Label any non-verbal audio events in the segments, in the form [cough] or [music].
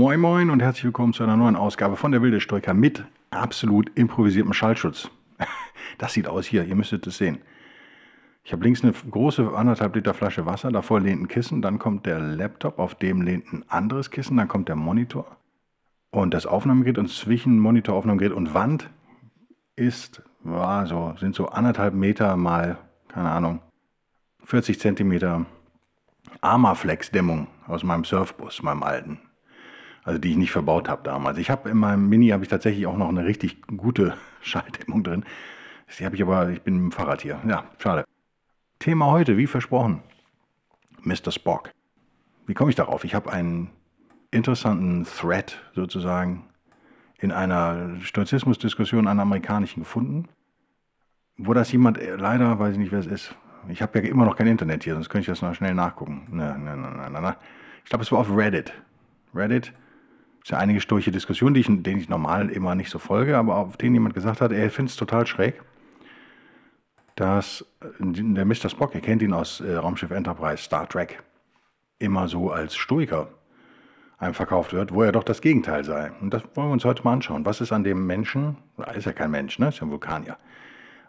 Moin Moin und herzlich willkommen zu einer neuen Ausgabe von der Wilde Stoiker mit absolut improvisiertem Schallschutz. [laughs] Das sieht aus hier, ihr müsstet es sehen. Ich habe links eine große anderthalb Liter Flasche Wasser, davor lehnt ein Kissen, dann kommt der Laptop, auf dem lehnt ein anderes Kissen, dann kommt der Monitor und das Aufnahmegerät und zwischen Monitor, Aufnahmegerät und Wand ist, ja, so, sind so anderthalb Meter mal, keine Ahnung, 40 Zentimeter Armaflex-Dämmung aus meinem Surfbus, meinem alten also die ich nicht verbaut habe damals. Ich habe in meinem Mini habe ich tatsächlich auch noch eine richtig gute [laughs] Schalldämmung drin. Die habe ich aber, ich bin dem Fahrrad hier. Ja, schade. Thema heute, wie versprochen, Mr. Spock. Wie komme ich darauf? Ich habe einen interessanten Thread sozusagen in einer Stoizismusdiskussion an Amerikanischen gefunden, wo das jemand, äh, leider weiß ich nicht, wer es ist. Ich habe ja immer noch kein Internet hier, sonst könnte ich das noch schnell nachgucken. Na, na, na, na, na. Ich glaube, es war auf Reddit. Reddit ist ja einige sturche Diskussionen, die ich, denen ich normal immer nicht so folge, aber auf denen jemand gesagt hat, er findet es total schräg, dass äh, der Mr. Spock, ihr kennt ihn aus äh, Raumschiff Enterprise, Star Trek, immer so als Stoiker einem verkauft wird, wo er doch das Gegenteil sei. Und das wollen wir uns heute mal anschauen. Was ist an dem Menschen, ist ja kein Mensch, ne? ist ja ein Vulkanier.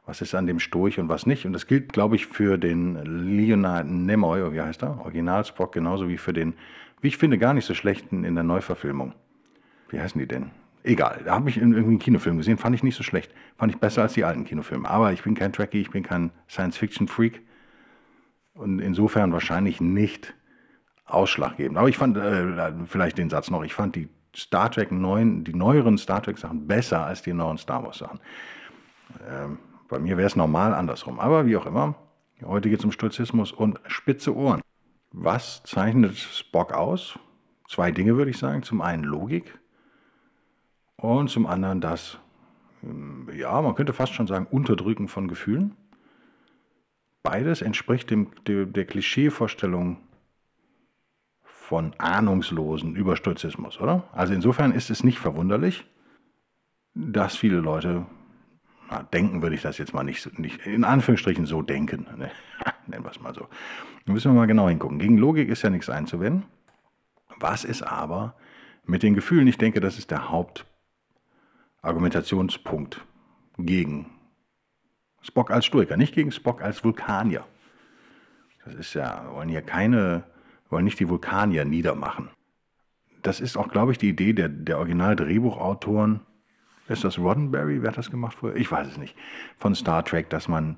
Was ist an dem Stoich und was nicht? Und das gilt, glaube ich, für den Leonard Nimoy, wie heißt er? Original Spock, genauso wie für den wie ich finde, gar nicht so schlechten in der Neuverfilmung. Wie heißen die denn? Egal, da habe ich in irgendeinem Kinofilm gesehen, fand ich nicht so schlecht. Fand ich besser als die alten Kinofilme. Aber ich bin kein Trekkie, ich bin kein Science-Fiction-Freak. Und insofern wahrscheinlich nicht ausschlaggebend. Aber ich fand, äh, vielleicht den Satz noch, ich fand die Star Trek neuen, die neueren Star Trek Sachen besser als die neuen Star Wars Sachen. Ähm, bei mir wäre es normal andersrum. Aber wie auch immer, heute geht es um Stoizismus und spitze Ohren. Was zeichnet Spock aus? Zwei Dinge würde ich sagen. Zum einen Logik und zum anderen das, ähm, ja, man könnte fast schon sagen, Unterdrücken von Gefühlen. Beides entspricht dem, der, Klischeevorstellung von Ahnungslosen über Stoizismus, oder? Also insofern ist es nicht verwunderlich, dass viele Leute, denken würde ich das jetzt mal nicht, nicht in Anführungsstrichen so denken, ne? [laughs] nennen wir es mal so. Da müssen wir mal genau hingucken. Gegen Logik ist ja nichts einzuwenden. Was ist aber mit den Gefühlen? Ich denke, das ist der Hauptargumentationspunkt gegen Spock als Stoiker, nicht gegen Spock als Vulkanier. Das ist ja, wir wollen hier keine, wollen nicht die Vulkanier niedermachen. Das ist auch, glaube ich, die Idee der, der Original-Drehbuchautoren. Ist das Roddenberry? Wer hat das gemacht vorher? Ich weiß es nicht. Von Star Trek, dass man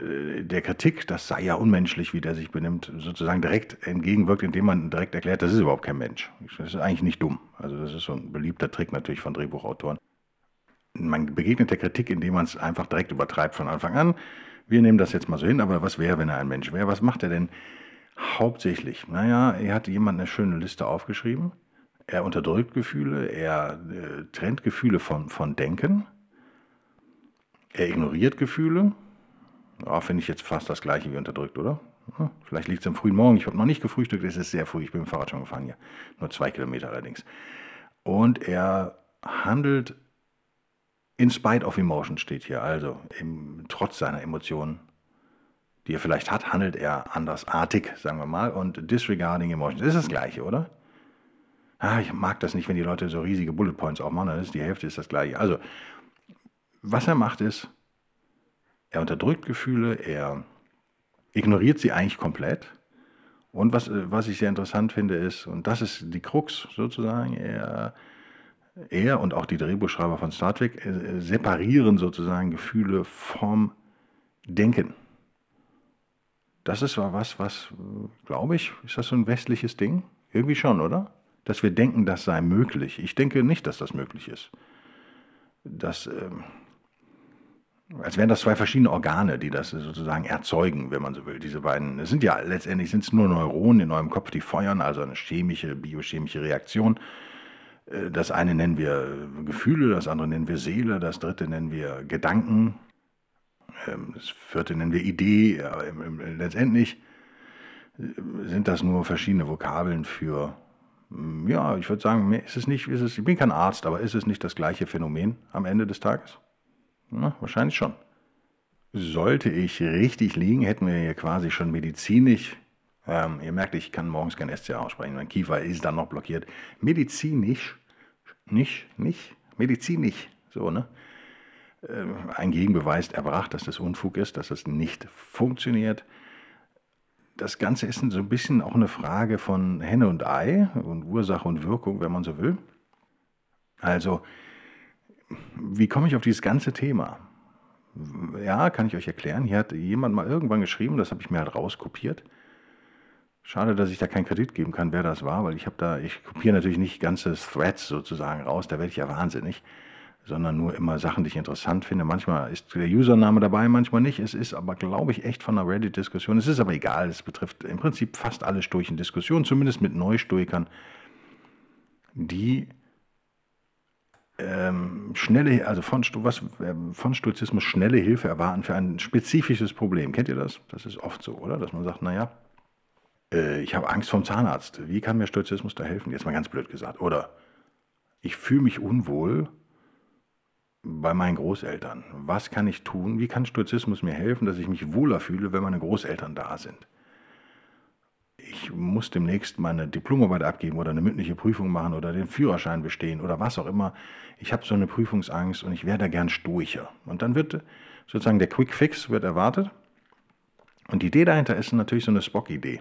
äh, der Kritik, das sei ja unmenschlich, wie der sich benimmt, sozusagen direkt entgegenwirkt, indem man direkt erklärt, das ist überhaupt kein Mensch. Das ist eigentlich nicht dumm. Also das ist so ein beliebter Trick natürlich von Drehbuchautoren. Man begegnet der Kritik, indem man es einfach direkt übertreibt von Anfang an. Wir nehmen das jetzt mal so hin, aber was wäre, wenn er ein Mensch wäre? Was macht er denn hauptsächlich? Naja, er hat jemand eine schöne Liste aufgeschrieben. Er unterdrückt Gefühle, er äh, trennt Gefühle von, von Denken, er ignoriert Gefühle, ja, finde ich jetzt fast das gleiche wie unterdrückt, oder? Hm, vielleicht liegt es am frühen Morgen. Ich habe noch nicht gefrühstückt, es ist sehr früh. Ich bin dem Fahrrad schon gefahren hier. Nur zwei Kilometer allerdings. Und er handelt in spite of emotion, steht hier. Also im, trotz seiner Emotionen, die er vielleicht hat, handelt er andersartig, sagen wir mal. Und disregarding emotions ist das gleiche, oder? Ah, ich mag das nicht, wenn die Leute so riesige Bullet Points aufmachen. Das ist die Hälfte ist das gleiche. Also, was er macht ist, er unterdrückt Gefühle, er ignoriert sie eigentlich komplett. Und was, äh, was ich sehr interessant finde, ist, und das ist die Krux sozusagen, er, er und auch die Drehbuchschreiber von Star Trek äh, separieren sozusagen Gefühle vom Denken. Das ist was, was, glaube ich, ist das so ein westliches Ding? Irgendwie schon, oder? Dass wir denken, das sei möglich. Ich denke nicht, dass das möglich ist. Das, ähm, als wären das zwei verschiedene Organe, die das sozusagen erzeugen, wenn man so will. Diese beiden, es sind ja letztendlich sind es nur Neuronen in eurem Kopf, die feuern, also eine chemische, biochemische Reaktion. Äh, das eine nennen wir Gefühle, das andere nennen wir Seele, das dritte nennen wir Gedanken, ähm, das vierte nennen wir Idee. Letztendlich äh, sind das nur verschiedene Vokabeln für, ja, ich würde sagen, ist es nicht, ist es, ich bin kein Arzt, aber ist es nicht das gleiche Phänomen am Ende des Tages? Na, wahrscheinlich schon. Sollte ich richtig liegen, hätten wir hier quasi schon medizinisch, ähm, ihr merkt, ich kann morgens kein SCA aussprechen, mein Kiefer ist dann noch blockiert. Medizinisch, nicht, nicht, medizinisch, so, ne? Äh, ein Gegenbeweis erbracht, dass das Unfug ist, dass das nicht funktioniert. Das Ganze ist so ein bisschen auch eine Frage von Henne und Ei und Ursache und Wirkung, wenn man so will. Also, wie komme ich auf dieses ganze Thema? Ja, kann ich euch erklären. Hier hat jemand mal irgendwann geschrieben, das habe ich mir halt rauskopiert. Schade, dass ich da keinen Kredit geben kann, wer das war, weil ich habe da, ich kopiere natürlich nicht ganze Threads sozusagen raus, da werde ich ja wahnsinnig, sondern nur immer Sachen, die ich interessant finde. Manchmal ist der Username dabei, manchmal nicht. Es ist aber, glaube ich, echt von einer Reddit-Diskussion. Es ist aber egal, es betrifft im Prinzip fast alle Stoichen Diskussionen, zumindest mit Neustoikern, die ähm, schnelle, also von, was, ähm, von Stoizismus schnelle Hilfe erwarten für ein spezifisches Problem. Kennt ihr das? Das ist oft so, oder? Dass man sagt, naja, äh, ich habe Angst vom Zahnarzt. Wie kann mir Stoizismus da helfen? Jetzt mal ganz blöd gesagt. Oder ich fühle mich unwohl bei meinen Großeltern. Was kann ich tun? Wie kann Stoizismus mir helfen, dass ich mich wohler fühle, wenn meine Großeltern da sind? ich muss demnächst meine Diplomarbeit abgeben oder eine mündliche Prüfung machen oder den Führerschein bestehen oder was auch immer. Ich habe so eine Prüfungsangst und ich wäre da gern stoicher. Und dann wird sozusagen der Quick Fix wird erwartet. Und die Idee dahinter ist natürlich so eine Spock-Idee.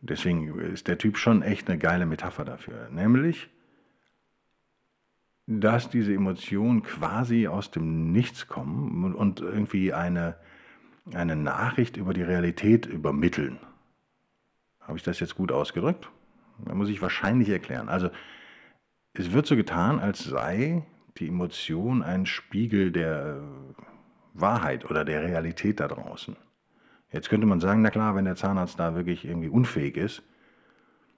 Deswegen ist der Typ schon echt eine geile Metapher dafür. Nämlich, dass diese Emotionen quasi aus dem Nichts kommen und irgendwie eine, eine Nachricht über die Realität übermitteln. Habe ich das jetzt gut ausgedrückt? Da muss ich wahrscheinlich erklären. Also es wird so getan, als sei die Emotion ein Spiegel der Wahrheit oder der Realität da draußen. Jetzt könnte man sagen, na klar, wenn der Zahnarzt da wirklich irgendwie unfähig ist,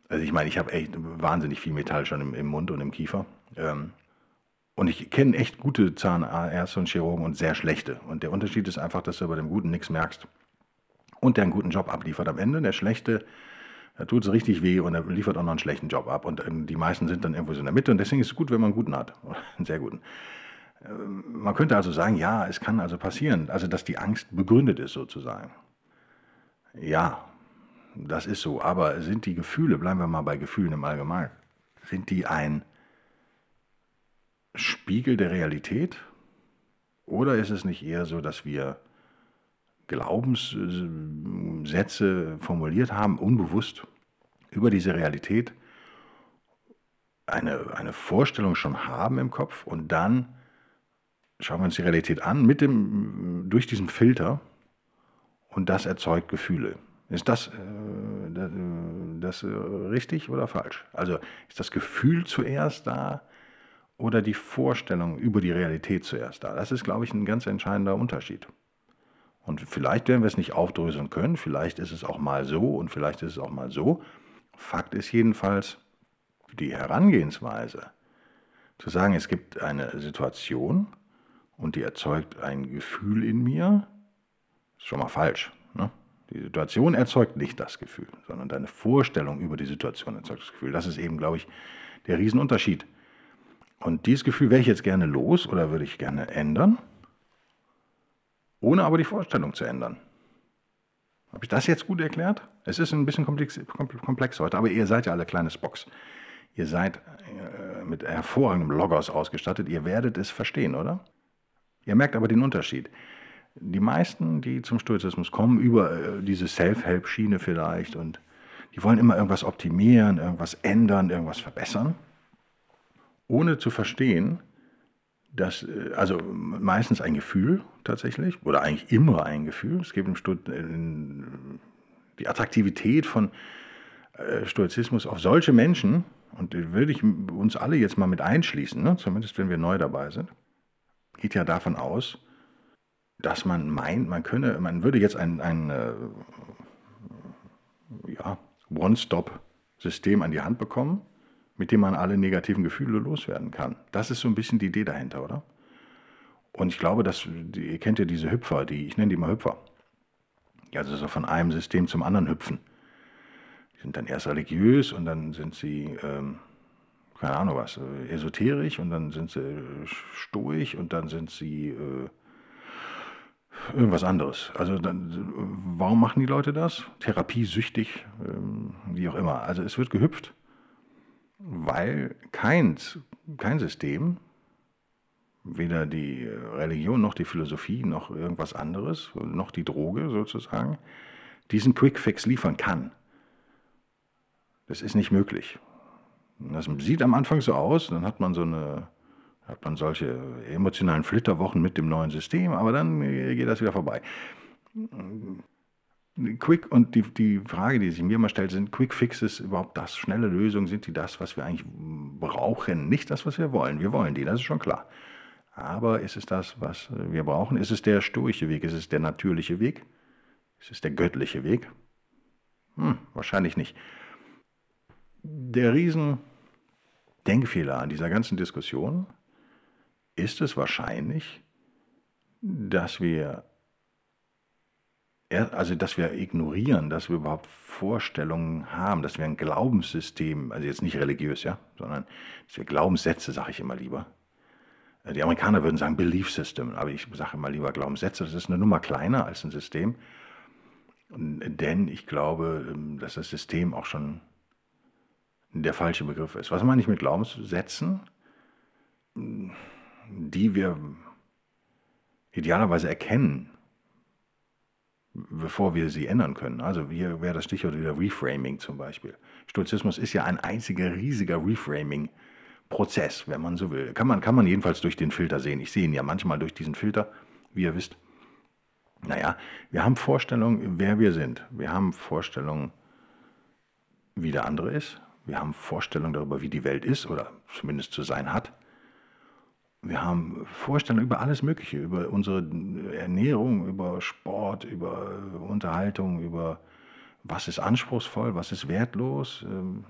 also ich meine, ich habe echt wahnsinnig viel Metall schon im, im Mund und im Kiefer. Ähm, und ich kenne echt gute Zahnärzte und Chirurgen und sehr schlechte. Und der Unterschied ist einfach, dass du bei dem Guten nichts merkst. Und der einen guten Job abliefert am Ende. Der Schlechte da tut es richtig weh und er liefert auch noch einen schlechten Job ab. Und ähm, die meisten sind dann irgendwo so in der Mitte und deswegen ist es gut, wenn man einen guten hat. [laughs] Einen sehr guten. Ähm, man könnte also sagen, ja, es kann also passieren, also dass die Angst begründet ist sozusagen. Ja, das ist so. Aber sind die Gefühle, bleiben wir mal bei Gefühlen im Allgemeinen, sind die ein Spiegel der Realität? Oder ist es nicht eher so, dass wir Glaubenssätze formuliert haben, unbewusst über diese Realität, eine, eine Vorstellung schon haben im Kopf und dann schauen wir uns die Realität an mit dem, durch diesen Filter und das erzeugt Gefühle. Ist das, äh, das, das richtig oder falsch? Also ist das Gefühl zuerst da oder die Vorstellung über die Realität zuerst da? Das ist, glaube ich, ein ganz entscheidender Unterschied. Und vielleicht werden wir es nicht aufdröseln können, vielleicht ist es auch mal so und vielleicht ist es auch mal so. Fakt ist jedenfalls die Herangehensweise, zu sagen, es gibt eine Situation und die erzeugt ein Gefühl in mir, ist schon mal falsch. Ne? Die Situation erzeugt nicht das Gefühl, sondern deine Vorstellung über die Situation erzeugt das Gefühl. Das ist eben, glaube ich, der Riesenunterschied. Und dieses Gefühl wäre ich jetzt gerne los oder würde ich gerne ändern ohne aber die Vorstellung zu ändern. Habe ich das jetzt gut erklärt? Es ist ein bisschen komplex, komplex heute, aber ihr seid ja alle kleines Box. Ihr seid äh, mit hervorragendem Logos ausgestattet. Ihr werdet es verstehen, oder? Ihr merkt aber den Unterschied. Die meisten, die zum Stoizismus kommen, über äh, diese Self-Help-Schiene vielleicht, und die wollen immer irgendwas optimieren, irgendwas ändern, irgendwas verbessern, ohne zu verstehen, das, äh, also meistens ein Gefühl tatsächlich, oder eigentlich immer ein Gefühl. Es gibt im Stud die Attraktivität von äh, Stoizismus auf solche Menschen, und würde ich uns alle jetzt mal mit einschließen, ne? zumindest wenn wir neu dabei sind, geht ja davon aus, dass man meint, man könne, man würde jetzt ein, ein äh, ja, One-Stop-System an die Hand bekommen, mit dem man alle negativen Gefühle loswerden kann. Das ist so ein bisschen die Idee dahinter, oder? Und ich glaube, dass, ihr kennt ja diese Hüpfer, die, ich nenne die mal Hüpfer. Also so von einem System zum anderen hüpfen. Die sind dann erst religiös und dann sind sie, ähm, keine Ahnung was, äh, esoterisch und dann sind sie äh, stoisch und dann sind sie äh, irgendwas anderes. Also dann, warum machen die Leute das? Therapiesüchtig, ähm, wie auch immer. Also es wird gehüpft, weil keins, kein System, weder die Religion noch die Philosophie noch irgendwas anderes, noch die Droge sozusagen, diesen Quickfix liefern kann. Das ist nicht möglich. Das sieht am Anfang so aus, dann hat man so eine hat man solche emotionalen Flitterwochen mit dem neuen System, aber dann geht das wieder vorbei. Quick und die, die Frage, die sich mir immer stellt, sind Quick Fixes überhaupt das? Schnelle Lösungen, sind die das, was wir eigentlich brauchen? Nicht das, was wir wollen. Wir wollen die, das ist schon klar. Aber ist es das, was wir brauchen? Ist es der stoische Weg? Ist es der natürliche Weg? Ist es der göttliche Weg? Hm, wahrscheinlich nicht. Der riesen Denkfehler an dieser ganzen Diskussion ist es wahrscheinlich, dass wir also dass wir ignorieren, dass wir überhaupt Vorstellungen haben, dass wir ein Glaubenssystem, also jetzt nicht religiös, ja, sondern dass wir Glaubenssätze, sage ich immer lieber. Äh, die Amerikaner würden sagen Belief System, aber ich sage immer lieber Glaubenssätze. Das ist eine Nummer kleiner als ein System, denn ich glaube, ähm, dass das System auch schon der falsche Begriff ist. Was meine ich mit Glaubenssätzen? die wir idealerweise erkennen, bevor wir sie ändern können. Also hier wäre das Stichwort wieder Reframing zum Beispiel. Stoizismus ist ja ein einziger riesiger Reframing-Prozess, wenn man so will. Kann man, kann man jedenfalls durch den Filter sehen. Ich sehe ihn ja manchmal durch diesen Filter, wie ihr wisst. Naja, wir haben Vorstellungen, wer wir sind. Wir haben Vorstellungen, wie der andere ist. Wir haben Vorstellungen darüber, wie die Welt ist oder zumindest zu sein hat wir haben Vorstellungen über alles Mögliche, über unsere Ernährung, über Sport, über Unterhaltung, über was ist anspruchsvoll, was ist wertlos. Ähm,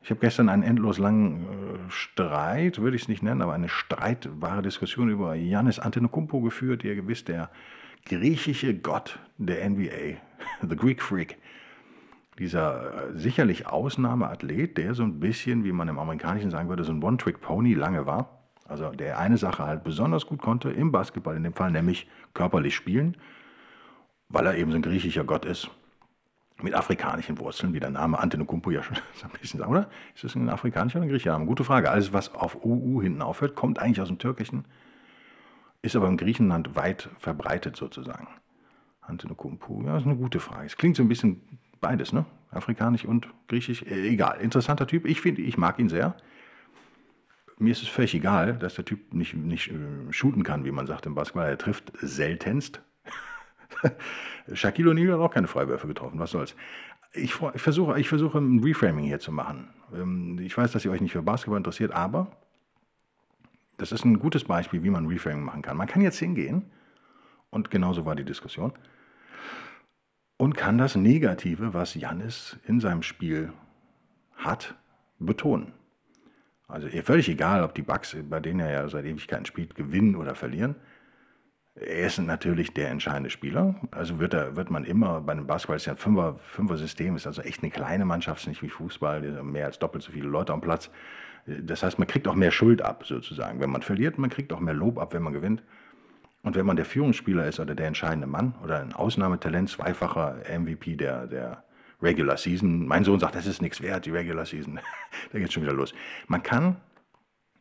ich habe gestern einen endlos langen äh, Streit, würde ich es nicht nennen, aber eine streitbare Diskussion über Janis Antetokounmpo geführt, ihr gewiss der griechische Gott der NBA, [laughs] the Greek Freak. Dieser äh, sicherlich Ausnahmeathlet, der so ein bisschen, wie man im Amerikanischen sagen würde, so ein One-Trick-Pony lange war also der eine Sache halt besonders gut konnte, im Basketball in dem Fall, nämlich körperlich spielen, weil er eben so ein griechischer Gott ist. Mit afrikanischen Wurzeln, wie der Name Antetokounmpo ja schon [laughs] so ein bisschen sagt, oder? Ist das ein afrikanischer oder ein griechischer Name? Gute Frage. Alles, was auf UU hinten aufhört, kommt eigentlich aus dem Türkischen, ist aber in Griechenland weit verbreitet sozusagen. Antetokounmpo, ja, ist eine gute Frage. Es klingt so ein bisschen beides, ne? Afrikanisch und Griechisch. Äh, egal, interessanter Typ. Ich finde, ich mag ihn sehr mir ist es völlig egal, dass der Typ nicht, nicht äh, shooten kann, wie man sagt im Basketball. Er trifft seltenst. [laughs] Shaquille O'Neal hat auch keine Freiwürfe getroffen, was soll's. Ich, ich, versuche, ich versuche ein Reframing hier zu machen. Ähm, ich weiß, dass ihr euch nicht für Basketball interessiert, aber das ist ein gutes Beispiel, wie man Reframing machen kann. Man kann jetzt hingehen, und genauso war die Diskussion, und kann das Negative, was Jannis in seinem Spiel hat, betonen. Also völlig egal, ob die Bugs, bei denen er ja seit Ewigkeiten spielt, gewinnen oder verlieren. Er ist natürlich der entscheidende Spieler. Also wird, er, wird man immer bei einem Basketball, ist ja ein Fünfer, Fünfer-System, ist also echt eine kleine Mannschaft, ist nicht wie Fußball, mehr als doppelt so viele Leute am Platz. Das heißt, man kriegt auch mehr Schuld ab, sozusagen. Wenn man verliert, man kriegt auch mehr Lob ab, wenn man gewinnt. Und wenn man der Führungsspieler ist oder der entscheidende Mann oder ein Ausnahmetalent, zweifacher MVP der, der Regular Season. Mein Sohn sagt, das ist nichts wert, die Regular Season. [laughs] da geht schon wieder los. Man kann,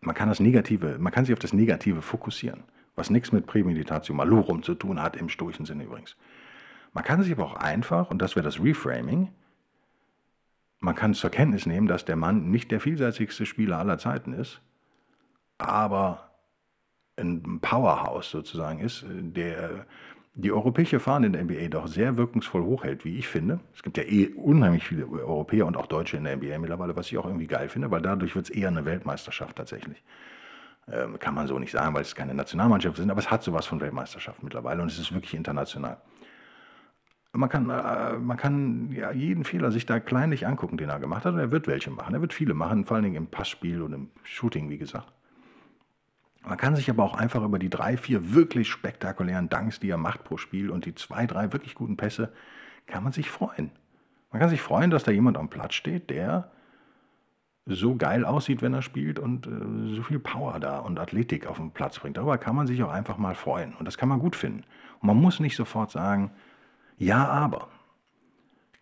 man kann das Negative, man kann sich auf das Negative fokussieren, was nichts mit Prämeditation Malorum zu tun hat, im stoischen Sinne übrigens. Man kann sich aber auch einfach, und das wäre das Reframing, man kann zur Kenntnis nehmen, dass der Mann nicht der vielseitigste Spieler aller Zeiten ist, aber ein Powerhouse sozusagen ist, der die europäische Fahne in der NBA doch sehr wirkungsvoll hochhält, wie ich finde. Es gibt ja eh unheimlich viele Europäer und auch Deutsche in der NBA mittlerweile, was ich auch irgendwie geil finde, weil dadurch wird es eher eine Weltmeisterschaft tatsächlich. Ähm, kann man so nicht sagen, weil es keine Nationalmannschaft sind, aber es hat sowas von Weltmeisterschaft mittlerweile und es ist wirklich international. Man kann, äh, man kann ja, jeden Fehler sich da kleinlich angucken, den er gemacht hat, und er wird welche machen. Er wird viele machen, vor allen Dingen im Passspiel und im Shooting, wie gesagt. Man kann sich aber auch einfach über die drei, vier wirklich spektakulären Danks, die er macht pro Spiel und die zwei, drei wirklich guten Pässe, kann man sich freuen. Man kann sich freuen, dass da jemand am Platz steht, der so geil aussieht, wenn er spielt und äh, so viel Power da und Athletik auf den Platz bringt. Darüber kann man sich auch einfach mal freuen und das kann man gut finden. Und man muss nicht sofort sagen, ja, aber.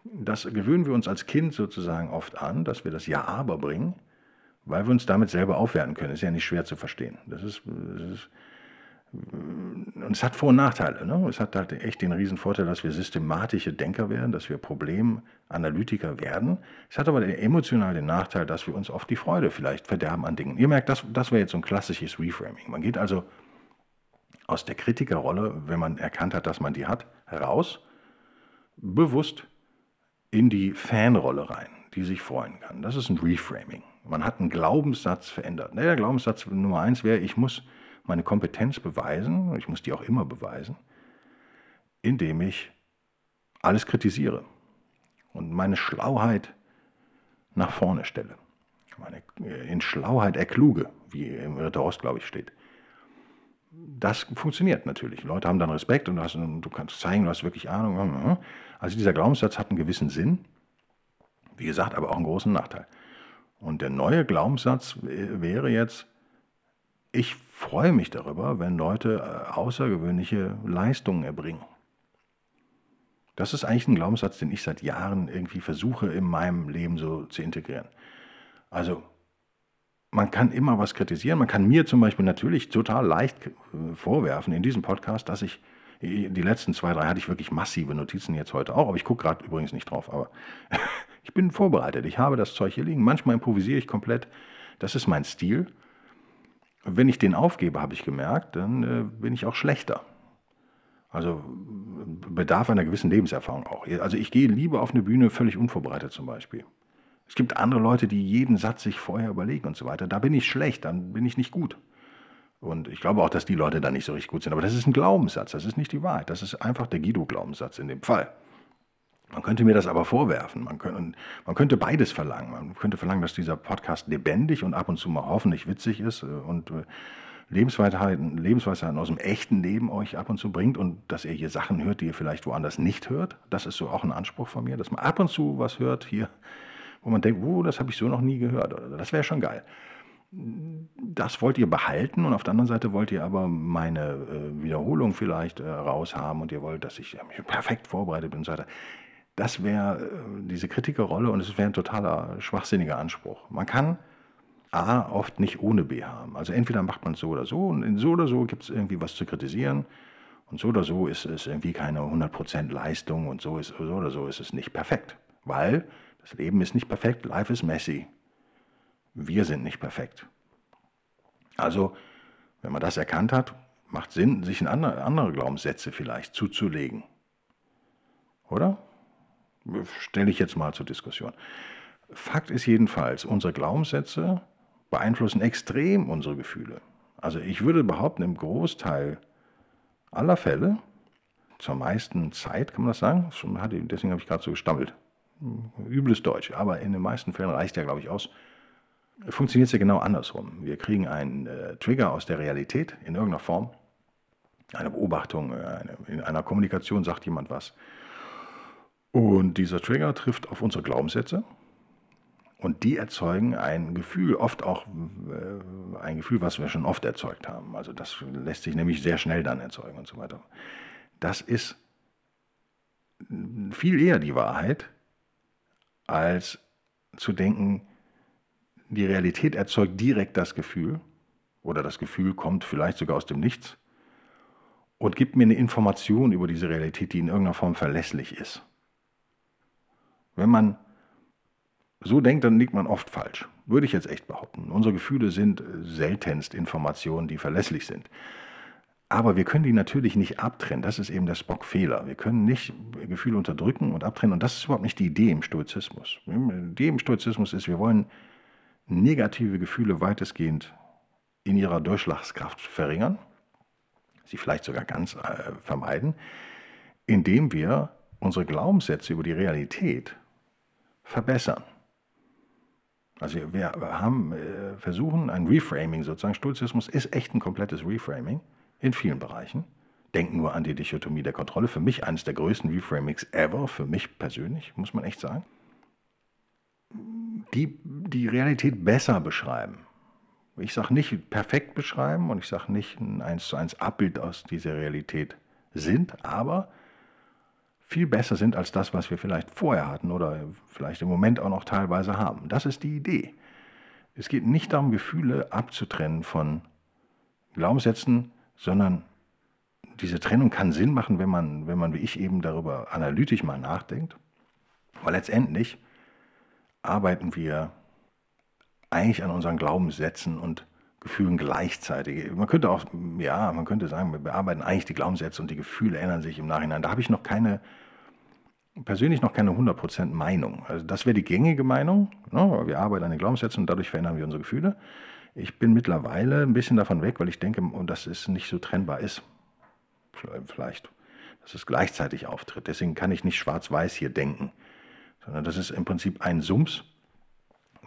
Das gewöhnen wir uns als Kind sozusagen oft an, dass wir das Ja, aber bringen, weil wir uns damit selber aufwerten können. Ist ja nicht schwer zu verstehen. Das ist, das ist und es hat Vor- und Nachteile. Ne? Es hat halt echt den riesen Vorteil, dass wir systematische Denker werden, dass wir Problemanalytiker werden. Es hat aber emotional den Nachteil, dass wir uns oft die Freude vielleicht verderben an Dingen. Ihr merkt, das, das wäre jetzt so ein klassisches Reframing. Man geht also aus der Kritikerrolle, wenn man erkannt hat, dass man die hat, heraus, bewusst in die Fanrolle rein, die sich freuen kann. Das ist ein Reframing. Man hat einen Glaubenssatz verändert. Der Glaubenssatz Nummer eins wäre, ich muss meine Kompetenz beweisen, ich muss die auch immer beweisen, indem ich alles kritisiere und meine Schlauheit nach vorne stelle. Meine, äh, in Schlauheit erkluge, wie im Ritter Ost, glaube ich, steht. Das funktioniert natürlich. Leute haben dann Respekt und du, kannst zeigen, du hast wirklich Ahnung. Also dieser Glaubenssatz hat einen gewissen Sinn, wie gesagt, aber auch einen großen Nachteil. Und der neue Glaubenssatz wäre jetzt, ich freue mich darüber, wenn Leute äh, außergewöhnliche Leistungen erbringen. Das ist eigentlich ein Glaubenssatz, den ich seit Jahren irgendwie versuche in meinem Leben so zu integrieren. Also man kann immer was kritisieren. Man kann mir zum Beispiel natürlich total leicht äh, vorwerfen in diesem Podcast, dass ich die letzten zwei, drei hatte ich wirklich massive Notizen jetzt heute auch, aber ich gucke gerade übrigens nicht drauf. Aber ich bin vorbereitet. Ich habe das Zeug hier liegen. Manchmal improvisiere ich komplett. Das ist mein Stil wenn ich den aufgebe, habe ich gemerkt, dann äh, bin ich auch schlechter. Also bedarf einer gewissen Lebenserfahrung auch. Also ich gehe lieber auf eine Bühne völlig unvorbereitet zum Beispiel. Es gibt andere Leute, die jeden Satz sich vorher überlegen und so weiter. Da bin ich schlecht, dann bin ich nicht gut. Und ich glaube auch, dass die Leute da nicht so richtig gut sind. Aber das ist ein Glaubenssatz, das ist nicht die Wahrheit. Das ist einfach der Guido-Glaubenssatz in dem Fall. Man könnte mir das aber vorwerfen. Man könnte, man könnte beides verlangen. Man könnte verlangen, dass dieser Podcast lebendig und ab und zu mal hoffentlich witzig ist äh, und äh, Lebensweisheiten, Lebensweisheiten aus dem echten Leben euch ab und zu bringt und dass ihr hier Sachen hört, die ihr vielleicht woanders nicht hört. Das ist so auch ein Anspruch von mir, dass man ab und zu was hört hier, wo man denkt, oh, das habe ich so noch nie gehört. Das wäre schon geil. Das wollt ihr behalten und auf der anderen Seite wollt ihr aber meine äh, Wiederholung vielleicht äh, raushaben und ihr wollt, dass ich mich perfekt vorbereitet bin und so weiter. Das wäre äh, diese Kritikerrolle und es wäre ein totaler schwachsinniger Anspruch. Man kann A oft nicht ohne B haben. Also entweder macht man es so oder so und in so oder so gibt es irgendwie was zu kritisieren und so oder so ist es irgendwie keine 100% Leistung und so, ist, so oder so ist es nicht perfekt. Weil das Leben ist nicht perfekt, life is messy. Wir sind nicht perfekt. Also, wenn man das erkannt hat, macht Sinn, sich in andere, andere Glaubenssätze vielleicht zuzulegen. Oder? Stelle ich jetzt mal zur Diskussion. Fakt ist jedenfalls, unsere Glaubenssätze beeinflussen extrem unsere Gefühle. Also ich würde behaupten, im Großteil aller Fälle, zur meisten Zeit kann man das sagen, deswegen habe ich gerade so gestammelt, übles Deutsch, aber in den meisten Fällen reicht ja, glaube ich, aus, funktioniert es ja genau andersrum. Wir kriegen einen äh, Trigger aus der Realität in irgendeiner Form, eine Beobachtung, äh, eine, in einer Kommunikation sagt jemand was. Und dieser Trigger trifft auf unsere Glaubenssätze und die erzeugen ein Gefühl, oft auch äh, ein Gefühl, was wir schon oft erzeugt haben. Also das lässt sich nämlich sehr schnell dann erzeugen und so weiter. Das ist viel eher die Wahrheit, als zu denken, die Realität erzeugt direkt das Gefühl oder das Gefühl kommt vielleicht sogar aus dem Nichts und gibt mir eine Information über diese Realität, die in irgendeiner Form verlässlich ist. Wenn man so denkt, dann liegt man oft falsch. Würde ich jetzt echt behaupten. Unsere Gefühle sind seltenst Informationen, die verlässlich sind. Aber wir können die natürlich nicht abtrennen. Das ist eben der Spock-Fehler. Wir können nicht Gefühle unterdrücken und abtrennen. Und das ist überhaupt nicht die Idee im Stoizismus. Die Idee im Stoizismus ist, wir wollen negative Gefühle weitestgehend in ihrer Durchschlagskraft verringern, sie vielleicht sogar ganz äh, vermeiden, indem wir unsere Glaubenssätze über die Realität verbessern. Also wir haben äh, versuchen ein Reframing sozusagen. Stoizismus ist echt ein komplettes Reframing in vielen Bereichen. Denk nur an die Dichotomie der Kontrolle. Für mich eines der größten Reframings ever, für mich persönlich, muss man echt sagen. Die die Realität besser beschreiben. Ich sage nicht perfekt beschreiben und ich sage nicht ein 1 zu 1 Abbild aus dieser Realität sind, aber viel besser sind als das, was wir vielleicht vorher hatten oder vielleicht im Moment auch noch teilweise haben. Das ist die Idee. Es geht nicht darum, Gefühle abzutrennen von Glaubenssätzen, sondern diese Trennung kann Sinn machen, wenn man, wenn man wie ich eben darüber analytisch mal nachdenkt. Weil letztendlich arbeiten wir eigentlich an unseren Glaubenssätzen und Gefühlen gleichzeitig. Man könnte auch, ja, man könnte sagen, wir bearbeiten eigentlich die Glaubenssätze und die Gefühle ändern sich im Nachhinein. Da habe ich noch keine, persönlich noch keine 100% Meinung. Also das wäre die gängige Meinung. Ne? Wir arbeiten an den Glaubenssätzen und dadurch verändern wir unsere Gefühle. Ich bin mittlerweile ein bisschen davon weg, weil ich denke, dass es nicht so trennbar ist. Vielleicht, dass es gleichzeitig auftritt. Deswegen kann ich nicht schwarz-weiß hier denken, sondern das ist im Prinzip ein Sums.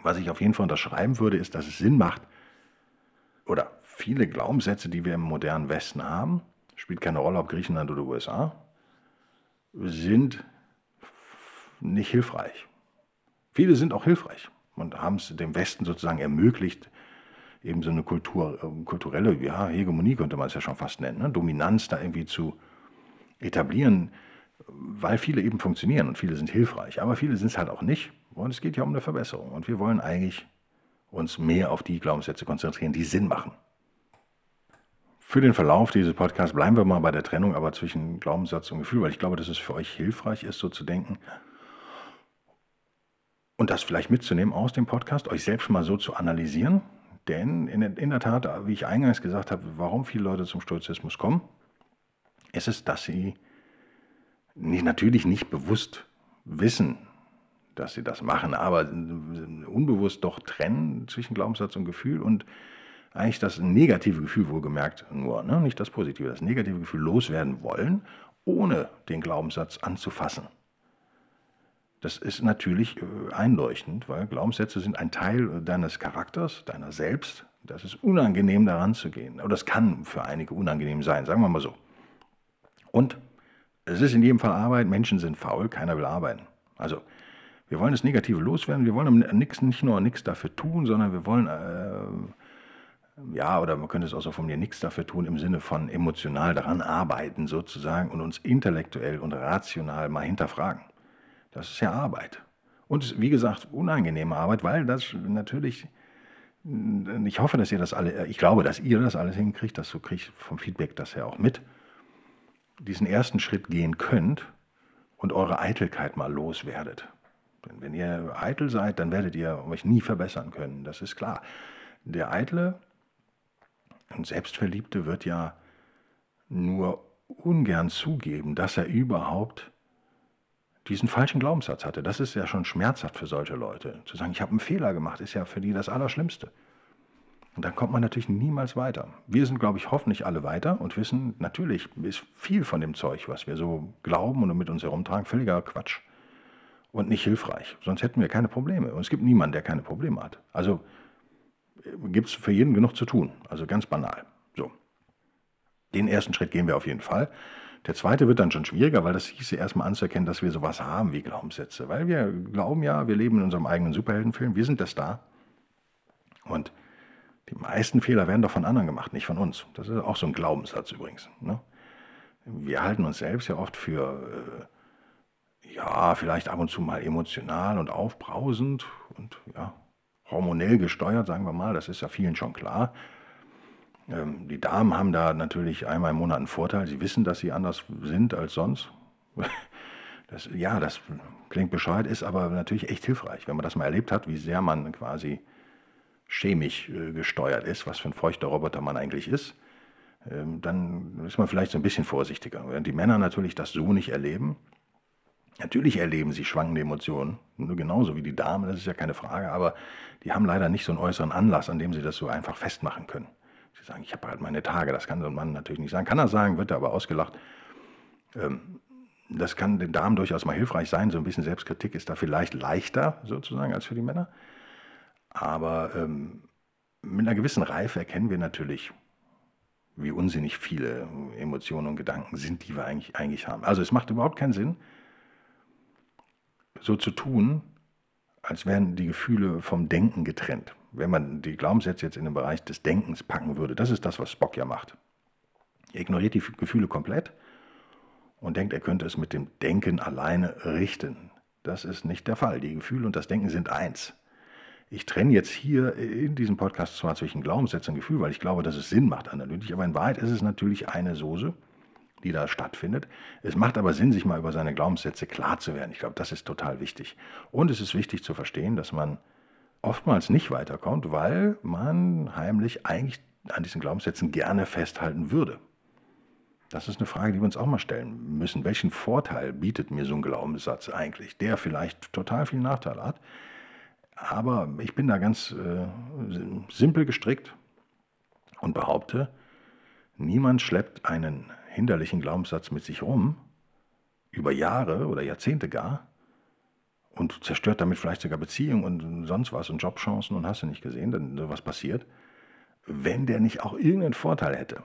Was ich auf jeden Fall unterschreiben würde, ist, dass es Sinn macht, oder viele Glaubenssätze, die wir im modernen Westen haben, spielt keine Rolle, ob Griechenland oder USA, sind nicht hilfreich. Viele sind auch hilfreich und haben es dem Westen sozusagen ermöglicht, eben so eine Kultur, äh, kulturelle ja, Hegemonie könnte man es ja schon fast nennen, ne? Dominanz da irgendwie zu etablieren, weil viele eben funktionieren und viele sind hilfreich, aber viele sind es halt auch nicht. Und es geht ja um eine Verbesserung und wir wollen eigentlich uns mehr auf die Glaubenssätze konzentrieren, die Sinn machen. Für den Verlauf dieses Podcasts bleiben wir mal bei der Trennung, aber zwischen Glaubenssatz und Gefühl, weil ich glaube, dass es für euch hilfreich ist, so zu denken. Und das vielleicht mitzunehmen aus dem Podcast, euch selbst mal so zu analysieren. Denn in, in der Tat, wie ich eingangs gesagt habe, warum viele Leute zum Stoizismus kommen, ist es, dass sie nicht, natürlich nicht bewusst wissen, dass sie das machen, aber unbewusst doch trennen zwischen Glaubenssatz und Gefühl und eigentlich das negative Gefühl wohlgemerkt nur, ne? nicht das positive, das negative Gefühl loswerden wollen, ohne den Glaubenssatz anzufassen. Das ist natürlich äh, einleuchtend, weil Glaubenssätze sind ein Teil deines Charakters, deiner selbst. Das ist unangenehm daran zu gehen. Oder das kann für einige unangenehm sein, sagen wir mal so. Und es ist in jedem Fall Arbeit. Menschen sind faul, keiner will arbeiten. Also wir wollen das Negative loswerden. Wir wollen nicht nur nichts dafür tun, sondern wir wollen, äh, ja, oder man könnte es auch so formulieren, nichts dafür tun im Sinne von emotional daran arbeiten sozusagen und uns intellektuell und rational mal hinterfragen. Das ist ja Arbeit. Und wie gesagt, unangenehme Arbeit, weil das natürlich, ich hoffe, dass ihr das alle, ich glaube, dass ihr das alles hinkriegt, dass du kriegst vom Feedback das ja auch mit, diesen ersten Schritt gehen könnt und eure Eitelkeit mal loswerdet. Denn wenn ihr eitel seid, dann werdet ihr euch nie verbessern können, das ist klar. Der Eitle und Selbstverliebte wird ja nur ungern zugeben, dass er überhaupt diesen falschen Glaubenssatz hatte. Das ist ja schon schmerzhaft für solche Leute. Zu sagen, ich habe einen Fehler gemacht, ist ja für die das Allerschlimmste. Und dann kommt man natürlich niemals weiter. Wir sind, glaube ich, hoffentlich alle weiter und wissen, natürlich ist viel von dem Zeug, was wir so glauben und mit uns herumtragen, völliger Quatsch und nicht hilfreich. Sonst hätten wir keine Probleme. Und es gibt niemanden, der keine Probleme hat. Also äh, gibt es für jeden genug zu tun. Also ganz banal. So. Den ersten Schritt gehen wir auf jeden Fall. Der zweite wird dann schon schwieriger, weil das hieße erstmal anzuerkennen, dass wir sowas haben wie Glaubenssätze. Weil wir glauben ja, wir leben in unserem eigenen Superheldenfilm, wir sind der Star. Und die meisten Fehler werden doch von anderen gemacht, nicht von uns. Das ist auch so ein Glaubenssatz übrigens. Ne? Wir halten uns selbst ja oft für äh, ja, vielleicht ab und zu mal emotional und aufbrausend und ja, hormonell gesteuert, sagen wir mal, das ist ja vielen schon klar. Ähm, die Damen haben da natürlich einmal im Monat einen Vorteil, sie wissen, dass sie anders sind als sonst. [laughs] Das, ja, das klingt bescheuert, ist aber natürlich echt hilfreich, wenn man das mal erlebt hat, wie sehr man quasi chemisch äh, gesteuert ist, was für ein feuchter Roboter man eigentlich ist. Ähm, dann ist man vielleicht so ein bisschen vorsichtiger. Während die Männer natürlich das so nicht erleben, Natürlich erleben sie schwankende Emotionen, nur genauso wie die Damen, das ist ja keine Frage, aber die haben leider nicht so einen äußeren Anlass, an dem sie das so einfach festmachen können. Sie sagen, ich habe halt meine Tage, das kann so ein Mann natürlich nicht sagen. Kann er sagen, wird er aber ausgelacht. Ähm, das kann den Damen durchaus mal hilfreich sein. So ein bisschen Selbstkritik ist da vielleicht leichter sozusagen als für die Männer. Aber ähm, mit einer gewissen Reife erkennen wir natürlich, wie unsinnig viele Emotionen und Gedanken sind, die wir eigentlich, eigentlich haben. Also es macht überhaupt keinen Sinn, so zu tun, als wären die Gefühle vom Denken getrennt. Wenn man die Glaubenssätze jetzt in den Bereich des Denkens packen würde, das ist das, was Spock ja macht. Er ignoriert die Gefühle komplett und denkt, er könnte es mit dem Denken alleine richten. Das ist nicht der Fall. Die Gefühle und das Denken sind eins. Ich trenne jetzt hier in diesem Podcast zwar zwischen Glaubenssätzen und Gefühl, weil ich glaube, dass es Sinn macht analytisch, aber in Wahrheit ist es natürlich eine Soße, die da stattfindet. Es macht aber Sinn, sich mal über seine Glaubenssätze klar zu werden. Ich glaube, das ist total wichtig. Und es ist wichtig zu verstehen, dass man oftmals nicht weiterkommt, weil man heimlich eigentlich an diesen Glaubenssätzen gerne festhalten würde. Das ist eine Frage, die wir uns auch mal stellen müssen. Welchen Vorteil bietet mir so ein Glaubenssatz eigentlich, der vielleicht total viel Nachteile hat? Aber ich bin da ganz äh, simpel gestrickt und behaupte, niemand schleppt einen hinderlichen Glaubenssatz mit sich rum, über Jahre oder Jahrzehnte gar, und zerstört damit vielleicht sogar Beziehungen und sonst was und Jobchancen und hast du nicht gesehen, dann was passiert, wenn der nicht auch irgendeinen Vorteil hätte.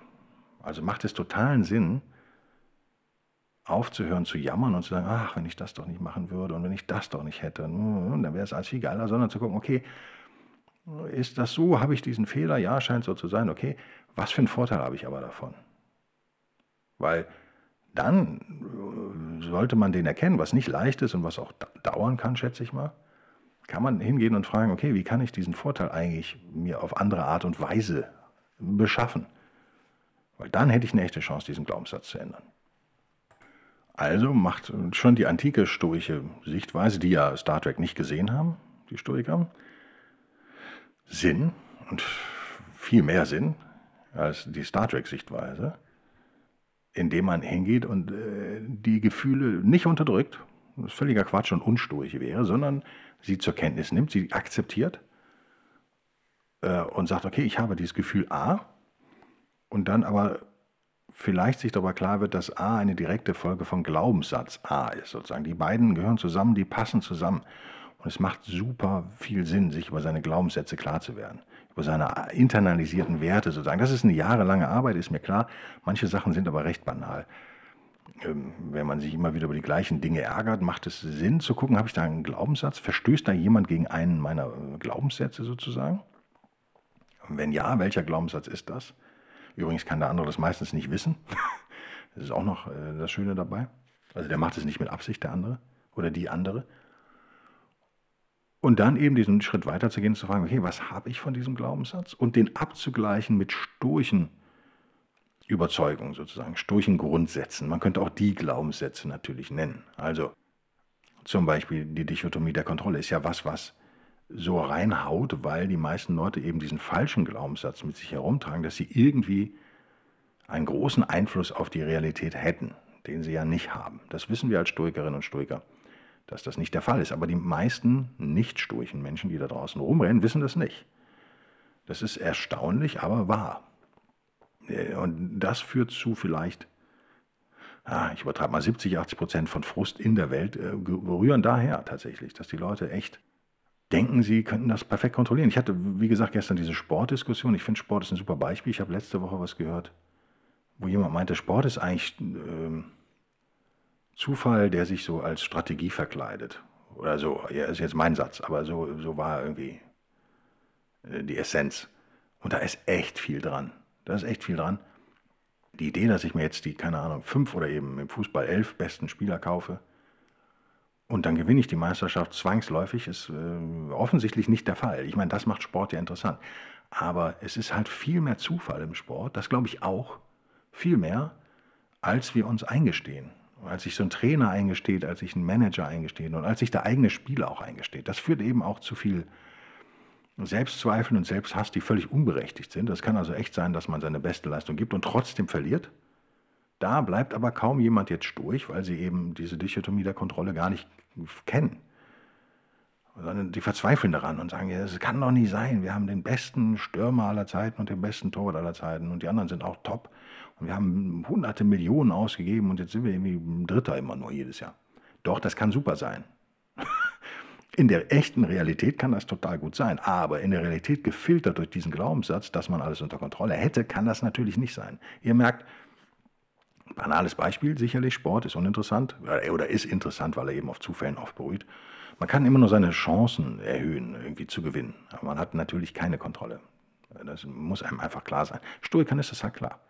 Also macht es totalen Sinn, aufzuhören zu jammern und zu sagen, ach, wenn ich das doch nicht machen würde und wenn ich das doch nicht hätte, dann wäre es alles viel geiler, sondern zu gucken, okay, ist das so, habe ich diesen Fehler? Ja, scheint so zu sein, okay, was für einen Vorteil habe ich aber davon? Weil dann sollte man den erkennen, was nicht leicht ist und was auch dauern kann, schätze ich mal, kann man hingehen und fragen, okay, wie kann ich diesen Vorteil eigentlich mir auf andere Art und Weise beschaffen? Weil dann hätte ich eine echte Chance, diesen Glaubenssatz zu ändern. Also macht schon die antike stoische Sichtweise, die ja Star Trek nicht gesehen haben, die Stoiker, Sinn und viel mehr Sinn als die Star Trek-Sichtweise, indem man hingeht und äh, die Gefühle nicht unterdrückt, was völliger Quatsch und unstoisch wäre, sondern sie zur Kenntnis nimmt, sie akzeptiert äh, und sagt, okay, ich habe dieses Gefühl A und dann aber vielleicht sich darüber klar wird, dass A eine direkte Folge von Glaubenssatz A ist. Sozusagen. Die beiden gehören zusammen, die passen zusammen. Und es macht super viel Sinn, sich über seine Glaubenssätze klar zu werden, über seine internalisierten Werte sozusagen. Das ist eine jahrelange Arbeit, ist mir klar. Manche Sachen sind aber recht banal. Ähm, wenn man sich immer wieder über die gleichen Dinge ärgert, macht es Sinn zu gucken, habe ich da einen Glaubenssatz? Verstößt da jemand gegen einen meiner äh, Glaubenssätze sozusagen? Wenn ja, welcher Glaubenssatz ist das? Übrigens kann der andere das meistens nicht wissen. [laughs] Das ist auch noch äh, das Schöne dabei. Also der macht es nicht mit Absicht, der andere oder die andere. Und dann eben diesen Schritt weiter zu zu fragen, okay, was habe ich von diesem Glaubenssatz? Und den abzugleichen mit stoischen Überzeugungen sozusagen, stoischen Grundsätzen. Man könnte auch die Glaubenssätze natürlich nennen. Also zum Beispiel die Dichotomie der Kontrolle ist ja was, was so reinhaut, weil die meisten Leute eben diesen falschen Glaubenssatz mit sich herumtragen, dass sie irgendwie einen großen Einfluss auf die Realität hätten, den sie ja nicht haben. Das wissen wir als Stoikerinnen und Stoiker, dass das nicht der Fall ist. Aber die meisten nicht stoischen Menschen, die da draußen rumrennen, wissen das nicht. Das ist erstaunlich, aber wahr. Äh, und das führt zu vielleicht, ich übertreibe mal 70, 80 Prozent von Frust in der Welt, äh, rühren daher tatsächlich, dass die Leute echt denken, sie könnten das perfekt kontrollieren. Ich hatte, wie gesagt, gestern diese Sportdiskussion. Ich finde, Sport ist ein super Beispiel. Ich habe letzte Woche was gehört, wo jemand meinte, Sport ist eigentlich äh, Zufall, der sich so als Strategie verkleidet. Oder so, ja, ist jetzt mein Satz, aber so, so war irgendwie äh, die Essenz. Und da ist echt viel dran. Da ist echt viel dran. Die Idee, dass ich mir jetzt die, keine Ahnung, fünf oder eben im Fußball elf besten Spieler kaufe, und dann gewinne ich die Meisterschaft zwangsläufig, ist äh, offensichtlich nicht der Fall. Ich meine, das macht Sport ja interessant. Aber es ist halt viel mehr Zufall im Sport, das glaube ich auch, viel mehr, als wir uns eingestehen. Als sich so ein Trainer eingesteht, als sich ein Manager eingesteht und als sich der eigene Spieler auch eingesteht. Das führt eben auch zu viel Selbstzweifel und Selbsthass, die völlig unberechtigt sind. Das kann also echt sein, dass man seine beste Leistung gibt und trotzdem verliert. Da bleibt aber kaum jemand jetzt durch, weil sie eben diese Dichotomie der Kontrolle gar nicht kennen. sondern die verzweifeln daran und sagen, es kann doch nicht sein, wir haben den besten Stürmer aller Zeiten und den besten Torwart aller Zeiten und die anderen sind auch top wir haben hunderte Millionen ausgegeben und jetzt sind wir irgendwie Dritter immer nur jedes Jahr. Doch, das kann super sein. [laughs] In der echten Realität kann das total gut sein, aber in der Realität gefiltert durch diesen Glaubenssatz, dass man alles unter Kontrolle hätte, kann das natürlich nicht sein. Ihr merkt, banales Beispiel, sicherlich Sport ist uninteressant oder ist interessant, weil er eben auf Zufällen aufberuht. Man kann immer nur seine Chancen erhöhen, irgendwie zu gewinnen, aber man hat natürlich keine Kontrolle. Das muss einem einfach klar sein. Stoikern ist das halt klar,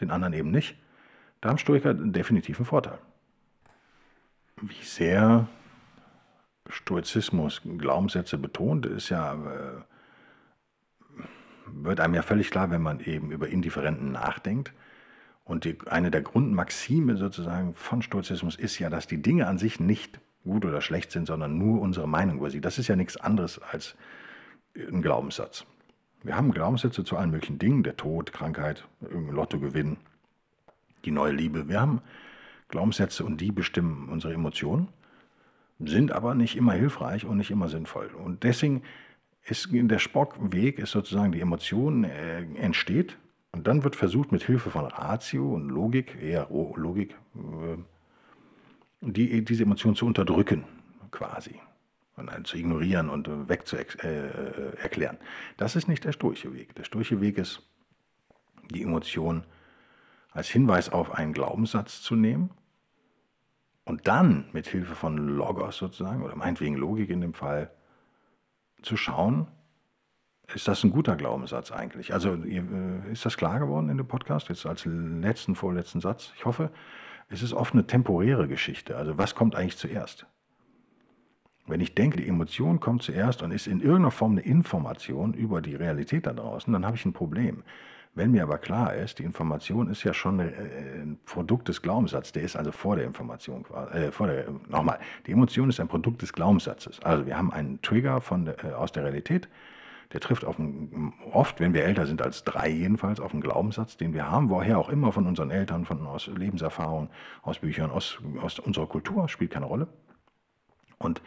den anderen eben nicht. Da haben Stoiker definitiv einen Vorteil. Wie sehr Stoizismus Glaubenssätze betont, ist ja, äh, wird einem ja völlig klar, wenn man eben über Indifferenten nachdenkt. Und die, eine der Grundmaxime sozusagen von Stoizismus ist ja, dass die Dinge an sich nicht gut oder schlecht sind, sondern nur unsere Meinung über sie. Das ist ja nichts anderes als ein Glaubenssatz. Wir haben Glaubenssätze zu allen möglichen Dingen, der Tod, Krankheit, Lottogewinn, die neue Liebe. Wir haben Glaubenssätze und die bestimmen unsere Emotionen sind aber nicht immer hilfreich und nicht immer sinnvoll. Und deswegen ist der Spockweg ist sozusagen die Emotion äh, entsteht und dann wird versucht mit Hilfe von Ratio und Logik, eher Logik, äh, die, diese Emotion zu unterdrücken, quasi. Und zu ignorieren und wegzuerklären. Äh, das ist nicht der stoische Weg. Der stoische Weg ist, die Emotion als Hinweis auf einen Glaubenssatz zu nehmen und dann mit Hilfe von Logos sozusagen, oder meinetwegen Logik in dem Fall, zu schauen, ist das ein guter Glaubenssatz eigentlich? Also äh, ist das klar geworden in dem Podcast, jetzt als letzten, vorletzten Satz? Ich hoffe, es ist oft eine temporäre Geschichte. Also was kommt eigentlich zuerst? Wenn ich denke, die Emotion kommt zuerst und ist in irgendeiner Form eine Information über die Realität da draußen, dann habe ich ein Problem. Wenn mir aber klar ist, die Information ist ja schon äh, ein Produkt des Glaubenssatzes, der ist also vor der Information, äh, vor der, nochmal, die Emotion ist ein Produkt des Glaubenssatzes. Also wir haben einen Trigger von äh, aus der Realität, der trifft auf einen, oft, wenn wir älter sind als drei jedenfalls, auf einen Glaubenssatz, den wir haben, woher auch immer, von unseren Eltern, von aus Lebenserfahrung, aus Büchern, aus, aus unserer Kultur, spielt keine Rolle. Und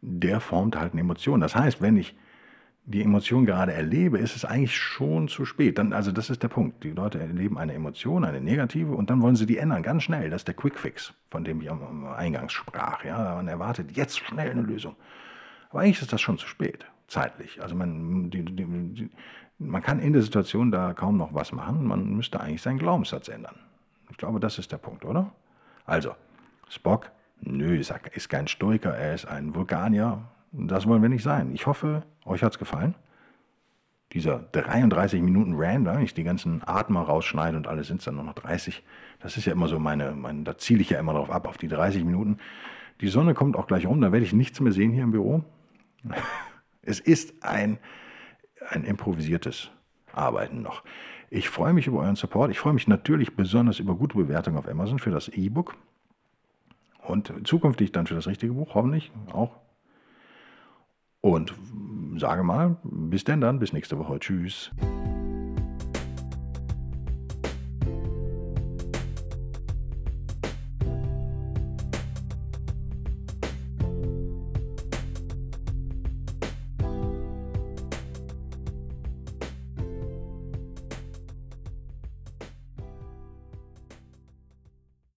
der formt halt eine Emotion. Das heißt, wenn ich die Emotion gerade erlebe, ist es eigentlich schon zu spät. Dann, also das ist der Punkt. Die Leute erleben eine Emotion, eine negative, und dann wollen sie die ändern, ganz schnell. Das ist der Quickfix, von dem ich am Eingangs sprach. Ja? Man erwartet jetzt schnell eine Lösung. Aber eigentlich ist das schon zu spät, zeitlich. Also man, die, die, die, man kann in der Situation da kaum noch was machen. Man müsste eigentlich seinen Glaubenssatz ändern. Ich glaube, das ist der Punkt, oder? Also, Spock, nö, ist kein Stoiker, er ist ein Vulkanier, das wollen wir nicht sein. Ich hoffe, euch hat es gefallen. Dieser 33 Minuten Rand, wenn ich die ganzen Atmer rausschneide und alles sind es dann nur noch 30. Das ist ja immer so meine, meine da ziele ich ja immer drauf ab, auf die 30 Minuten. Die Sonne kommt auch gleich rum, da werde ich nichts mehr sehen hier im Büro. [laughs] Es ist ein, ein improvisiertes Arbeiten noch. Ich freue mich über euren Support. Ich freue mich natürlich besonders über gute Bewertungen auf Amazon für das E-Book und zukünftig dann für das richtige Buch, hoffentlich auch und sage mal, bis denn dann, bis nächste Woche. Tschüss.